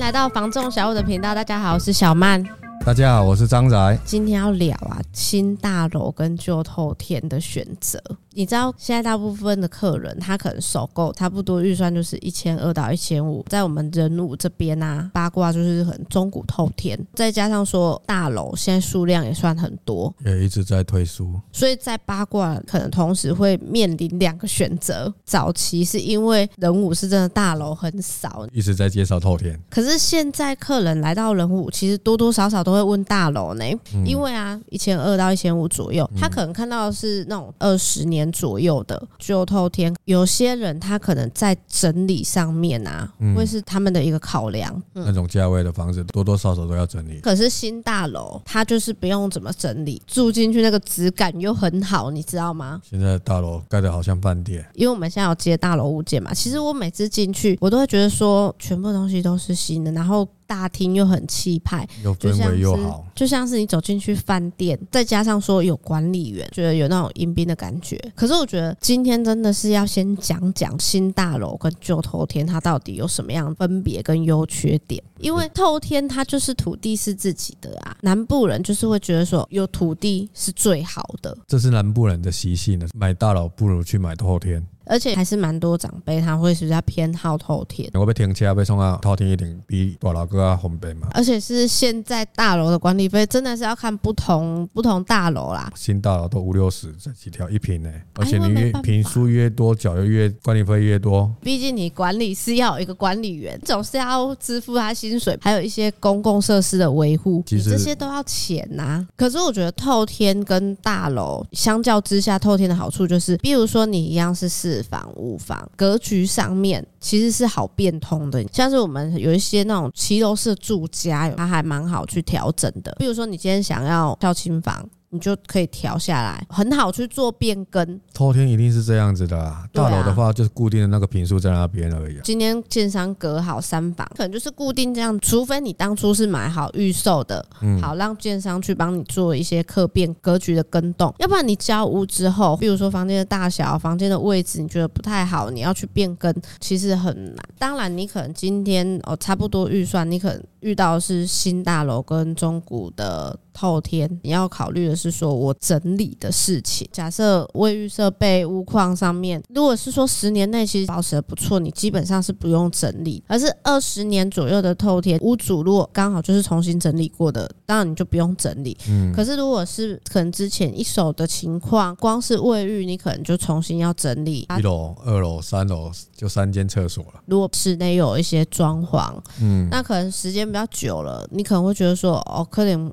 来到房仲小五的频道，大家好，我是小曼。大家好，我是张宅。今天要聊啊，新大楼跟旧透天的选择。你知道现在大部分的客人，他可能首购差不多预算就是一千二到一千五。在我们人武这边啊，八卦就是很中古透天，再加上说大楼现在数量也算很多，也一直在推出。所以在八卦可能同时会面临两个选择。早期是因为人武是真的大楼很少，一直在介绍透天。可是现在客人来到人武，其实多多少少都会问大楼呢，嗯、因为啊，一千二到一千五左右，他可能看到的是那种二十年。左右的旧透天，有些人他可能在整理上面啊，嗯、会是他们的一个考量。嗯、那种价位的房子，多多少少都要整理。可是新大楼，它就是不用怎么整理，住进去那个质感又很好，你知道吗？现在大楼盖得好像饭店，因为我们现在有接大楼物件嘛。其实我每次进去，我都会觉得说，全部东西都是新的，然后。大厅又很气派，又氛围又好，就像是你走进去饭店，再加上说有管理员，觉得有那种迎宾的感觉。可是我觉得今天真的是要先讲讲新大楼跟旧透天它到底有什么样分别跟优缺点。因为透天它就是土地是自己的啊，南部人就是会觉得说有土地是最好的，这是南部人的习性呢，买大楼不如去买透天。而且还是蛮多长辈他会比较偏好透天。我被停车被送到透天一定比大楼哥啊方便嘛。而且是现在大楼的管理费真的是要看不同不同大楼啦。新大楼都五六十这几条一平呢，而且你越平数越多，缴的越管理费越多。毕竟你管理是要有一个管理员，总是要支付他薪水，还有一些公共设施的维护，其实这些都要钱呐、啊。可是我觉得透天跟大楼相较之下，透天的好处就是，比如说你一样是四。房屋房格局上面其实是好变通的，像是我们有一些那种骑楼式住家，它还蛮好去调整的。比如说你今天想要跳新房。你就可以调下来，很好去做变更。偷天一定是这样子的啦，大楼的话就是固定的那个平数在那边而已。今天建商隔好三房，可能就是固定这样，除非你当初是买好预售的，好让建商去帮你做一些客变格局的更动，要不然你交屋之后，比如说房间的大小、房间的位置，你觉得不太好，你要去变更，其实很难。当然，你可能今天哦差不多预算，你可能遇到的是新大楼跟中古的。透天，你要考虑的是说我整理的事情。假设卫浴设备、屋况上面，如果是说十年内其实保持的不错，你基本上是不用整理。而是二十年左右的透天，屋主如果刚好就是重新整理过的，当然你就不用整理。嗯。可是如果是可能之前一手的情况，光是卫浴你可能就重新要整理。一楼、二楼、三楼就三间厕所了。如果室内有一些装潢，嗯，那可能时间比较久了，你可能会觉得说，哦，可能。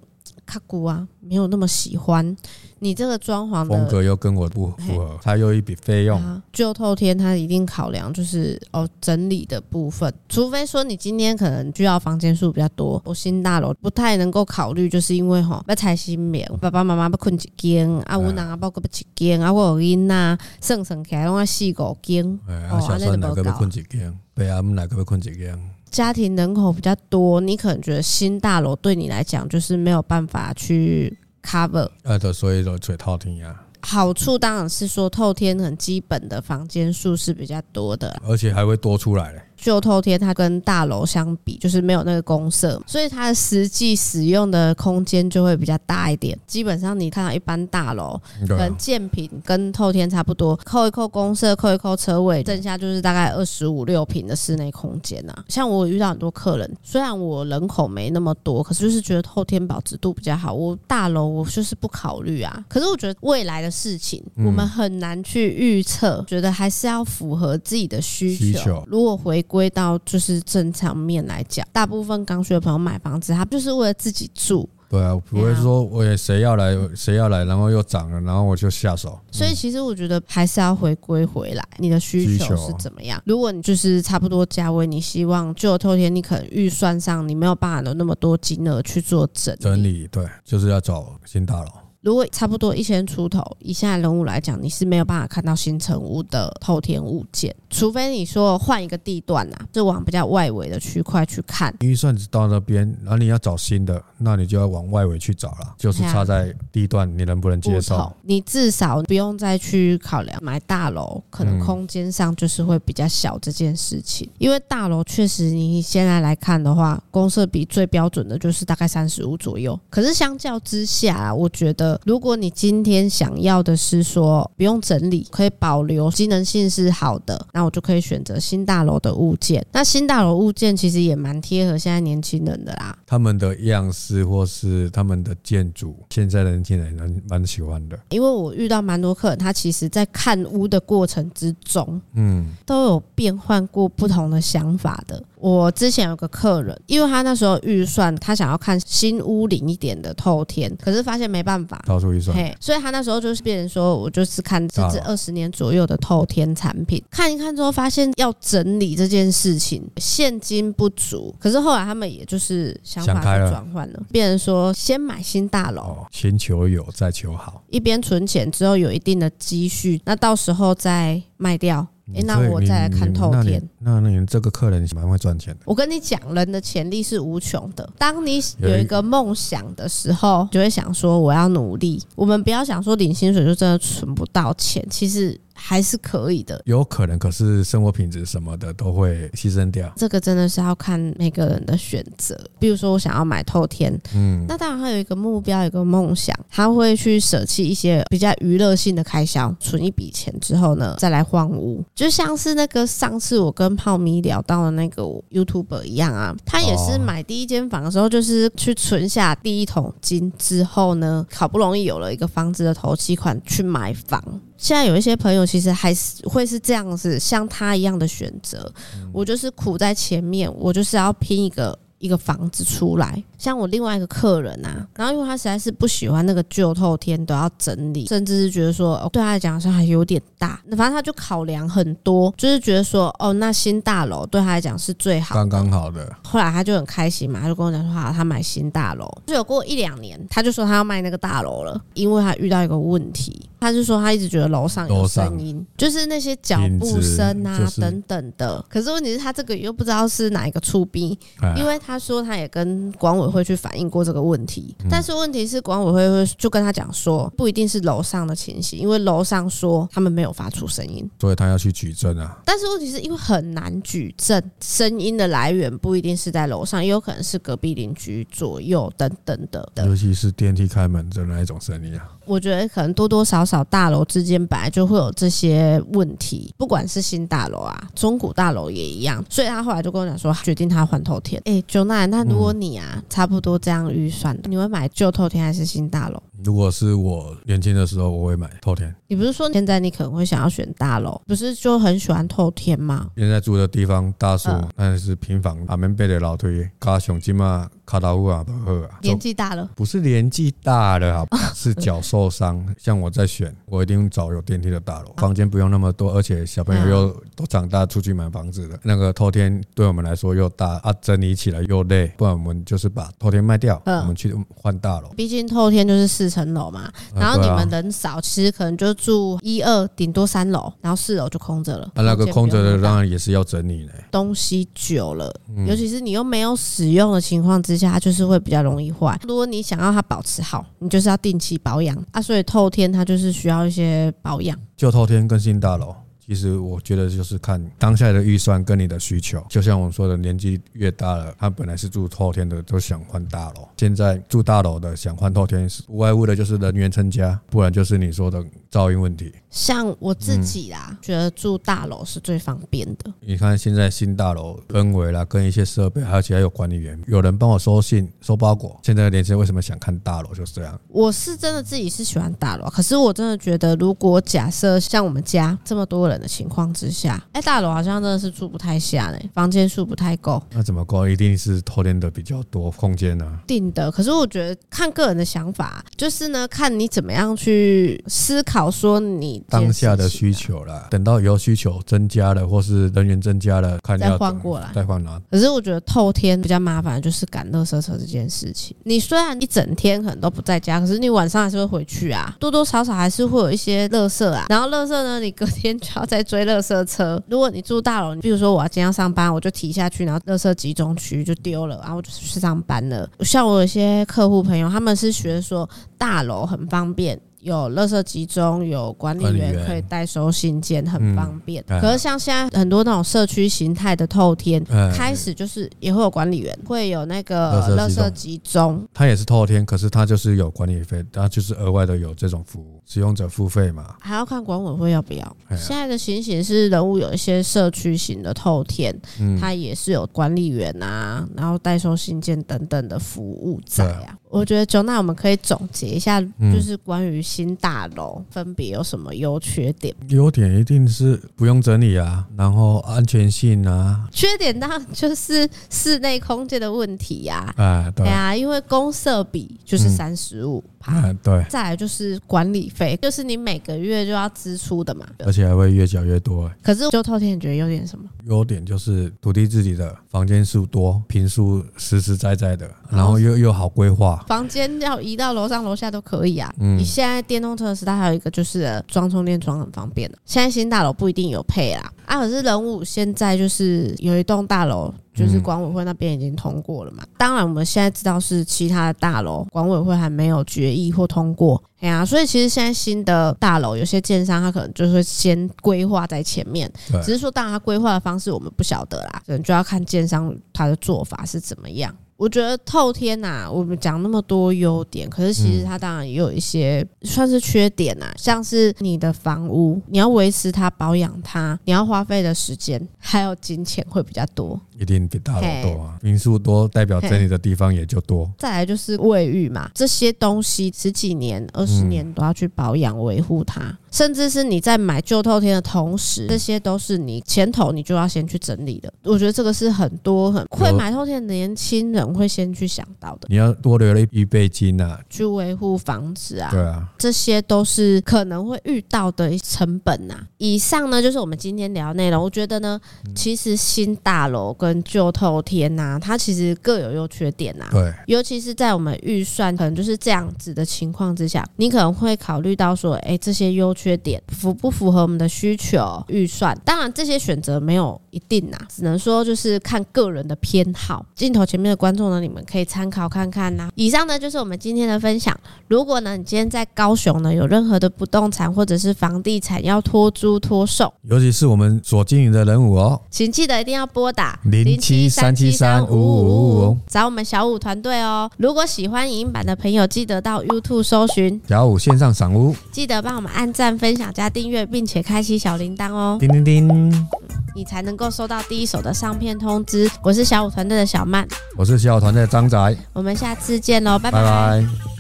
卡古啊，没有那么喜欢你这个装潢的风格，又跟我不符合，它又一笔费用。旧透天它一定考量就是哦整理的部分，除非说你今天可能需要房间数比较多。我新大楼不太能够考虑，就是因为哈要拆新棉，爸爸妈妈要困一间啊，我哪包个不一间啊，我有囡呐，算算起来拢要四五间，哦，小孙哪个要困一间，对啊，我们哪个要困一间。家庭人口比较多，你可能觉得新大楼对你来讲就是没有办法去 cover，呃，所以就吹透天呀。好处当然是说透天很基本的房间数是比较多的，而且还会多出来嘞。旧透天它跟大楼相比，就是没有那个公社，所以它的实际使用的空间就会比较大一点。基本上你看到一般大楼，可能建坪跟透天差不多，扣一扣公社，扣一扣车位，剩下就是大概二十五六平的室内空间呐。像我遇到很多客人，虽然我人口没那么多，可是就是觉得透天保值度比较好。我大楼我就是不考虑啊。可是我觉得未来的事情我们很难去预测，觉得还是要符合自己的需求。如果回归到就是正常面来讲，大部分刚需的朋友买房子，他就是为了自己住。对啊，不会说我也谁要来谁要来，然后又涨了，然后我就下手。所以其实我觉得还是要回归回来，你的需求是怎么样？如果你就是差不多价位，你希望就透天，你可能预算上你没有办法有那么多金额去做整理整理，对，就是要找新大楼。如果差不多一千出头以现在人物来讲，你是没有办法看到新城屋的透天物件，除非你说换一个地段啊，就往比较外围的区块去看。预算只到那边，然后你要找新的，那你就要往外围去找了，就是差在地段你能不能接受？你至少不用再去考量买大楼，可能空间上就是会比较小这件事情。因为大楼确实你现在来看的话，公设比最标准的就是大概三十五左右。可是相较之下，我觉得如果你今天想要的是说不用整理，可以保留机能性是好的，那我就可以选择新大楼的物件。那新大楼物件其实也蛮贴合现在年轻人的啦，他们的样式或是他们的建筑，现在的年轻人蛮蛮喜欢的。因为我遇到蛮多客人，他其实在看屋的过程之中，嗯，都有变换过不同的想法的。我之前有个客人，因为他那时候预算，他想要看新屋龄一点的透天，可是发现没办法，超出预算，嘿，所以他那时候就是变成说，我就是看甚至二十年左右的透天产品，看一看之后发现要整理这件事情，现金不足，可是后来他们也就是想法就转换了，了变成说先买新大楼，哦，先求有再求好，一边存钱之后有一定的积蓄，那到时候再卖掉。哎、欸，那我再来看透天。那那你这个客人蛮会赚钱的。我跟你讲，人的潜力是无穷的。当你有一个梦想的时候，就会想说我要努力。我们不要想说领薪水就真的存不到钱，其实。还是可以的，有可能，可是生活品质什么的都会牺牲掉。这个真的是要看每个人的选择。比如说，我想要买透天，嗯，那当然他有一个目标，有一个梦想，他会去舍弃一些比较娱乐性的开销，存一笔钱之后呢，再来换屋。就像是那个上次我跟泡米聊到的那个 YouTuber 一样啊，他也是买第一间房的时候，就是去存下第一桶金之后呢，好不容易有了一个房子的头期款去买房。现在有一些朋友其实还是会是这样子，像他一样的选择。我就是苦在前面，我就是要拼一个一个房子出来。像我另外一个客人啊，然后因为他实在是不喜欢那个旧透天都要整理，甚至是觉得说，哦，对他来讲好像还有点大。那反正他就考量很多，就是觉得说，哦，那新大楼对他来讲是最好，刚刚好的。后来他就很开心嘛，他就跟我讲说，好，他买新大楼。就有过一两年，他就说他要卖那个大楼了，因为他遇到一个问题，他就说他一直觉得楼上有声音，就是那些脚步声啊等等的。可是问题是，他这个又不知道是哪一个出兵，因为他说他也跟管委。会去反映过这个问题，但是问题是管委会会就跟他讲说，不一定是楼上的情形，因为楼上说他们没有发出声音，所以他要去举证啊。但是问题是因为很难举证，声音的来源不一定是在楼上，也有可能是隔壁邻居左右等等的，尤其是电梯开门的那一种声音啊。我觉得可能多多少少大楼之间本来就会有这些问题，不管是新大楼啊、中古大楼也一样。所以他后来就跟我讲说，决定他换头天。哎，九奈，那如果你啊，差不多这样预算，你会买旧透天还是新大楼？如果是我年轻的时候，我会买透天。你不是说现在你可能会想要选大楼，不是就很喜欢透天吗？现在住的地方大树，但是平房，阿门背的老推，加上金嘛卡达乌啊都喝啊。年纪大了，不是年纪大了啊，是脚受伤。像我在选，我一定找有电梯的大楼，房间不用那么多，而且小朋友又都长大出去买房子了，那个透天对我们来说又大啊，整理起来又累，不然我们就是把透天卖掉，我们去换大楼。毕竟透天就是四。四层楼嘛，然后你们人少，其实可能就住一二，顶多三楼，然后四楼就空着了。啊，那个空着的当然也是要整理的。东西久了，尤其是你又没有使用的情况之下，它就是会比较容易坏。如果你想要它保持好，你就是要定期保养啊。所以透天它就是需要一些保养。就透天更新大楼。其实我觉得就是看当下的预算跟你的需求，就像我说的，年纪越大了，他本来是住透天的，都想换大楼；现在住大楼的想换透天，无外乎的就是人员增加，不然就是你说的噪音问题。像我自己啦，嗯、觉得住大楼是最方便的。你看现在新大楼氛围啦，跟一些设备，而且还有管理员，有人帮我收信、收包裹。现在的年轻人为什么想看大楼？就是这样。我是真的自己是喜欢大楼，可是我真的觉得，如果假设像我们家这么多人。人的情况之下，哎、欸，大楼好像真的是住不太下呢，房间数不太够。那怎么够？一定是偷练的比较多空间呢、啊？定的。可是我觉得看个人的想法，就是呢，看你怎么样去思考说你当下的需求啦。等到以后需求增加了，或是人员增加了，看要再换过来，再换哪？可是我觉得透天比较麻烦，就是赶乐色车这件事情。你虽然一整天可能都不在家，可是你晚上还是会回去啊，多多少少还是会有一些乐色啊。然后乐色呢，你隔天就要在追乐色车。如果你住大楼，你比如说我要今天要上班，我就提下去，然后乐色集中区就丢了，然后我就去上班了。像我有些客户朋友，他们是学说大楼很方便。有垃圾集中，有管理员可以代收信件，很方便。嗯、可是像现在很多那种社区形态的透天，嗯、开始就是也会有管理员，会有那个垃圾集中。它也是透天，可是它就是有管理费，它就是额外的有这种服务，使用者付费嘛。还要看管委会要不要。现在的情形是，人物有一些社区型的透天，它也是有管理员啊，然后代收信件等等的服务在啊。我觉得，就那我们可以总结一下，就是关于新大楼分别有什么优缺点？优点一定是不用整理啊，然后安全性啊。缺点当然就是室内空间的问题呀。啊，对啊，因为公设比就是三十五趴，对。再来就是管理费，就是你每个月就要支出的嘛，而且还会越缴越多。可是就透天，你觉得优点什么？优点就是土地自己的房间数多，平数实实在在的，然后又又好规划。房间要移到楼上楼下都可以啊。嗯，你现在电动车的时代还有一个就是装充电桩很方便的。现在新大楼不一定有配啦。啊，可是人武现在就是有一栋大楼，就是管委会那边已经通过了嘛。当然我们现在知道是其他的大楼管委会还没有决议或通过。哎呀，所以其实现在新的大楼有些建商他可能就是先规划在前面，只是说当然他规划的方式我们不晓得啦，可能就要看建商他的做法是怎么样。我觉得透天呐、啊，我们讲那么多优点，可是其实它当然也有一些算是缺点呐、啊，像是你的房屋，你要维持它、保养它，你要花费的时间还有金钱会比较多。一定比大楼多啊，民宿多代表整理的地方也就多。再来就是卫浴嘛，这些东西十几年、二十年都要去保养维护它，甚至是你在买旧透天的同时，这些都是你前头你就要先去整理的。我觉得这个是很多很会买透天的年轻人会先去想到的。你要多留了一预备金啊，去维护房子啊，对啊，这些都是可能会遇到的成本呐。以上呢就是我们今天聊的内容。我觉得呢，其实新大楼跟跟旧透天呐、啊，它其实各有优缺点呐、啊。对，尤其是在我们预算可能就是这样子的情况之下，你可能会考虑到说，哎、欸，这些优缺缺点符不符合我们的需求预算？当然，这些选择没有一定呐、啊，只能说就是看个人的偏好。镜头前面的观众呢，你们可以参考看看呐、啊。以上呢就是我们今天的分享。如果呢，你今天在高雄呢有任何的不动产或者是房地产要托租托售，尤其是我们所经营的仁武哦，请记得一定要拨打。零七三七三五五五五，找我们小五团队哦。如果喜欢影音版的朋友，记得到 YouTube 搜寻小五线上赏屋，记得帮我们按赞、分享、加订阅，并且开启小铃铛哦。叮叮叮，你才能够收到第一手的上片通知。我是小五团队的小曼，我是小五团队的张仔，我们下次见喽，拜拜。拜拜。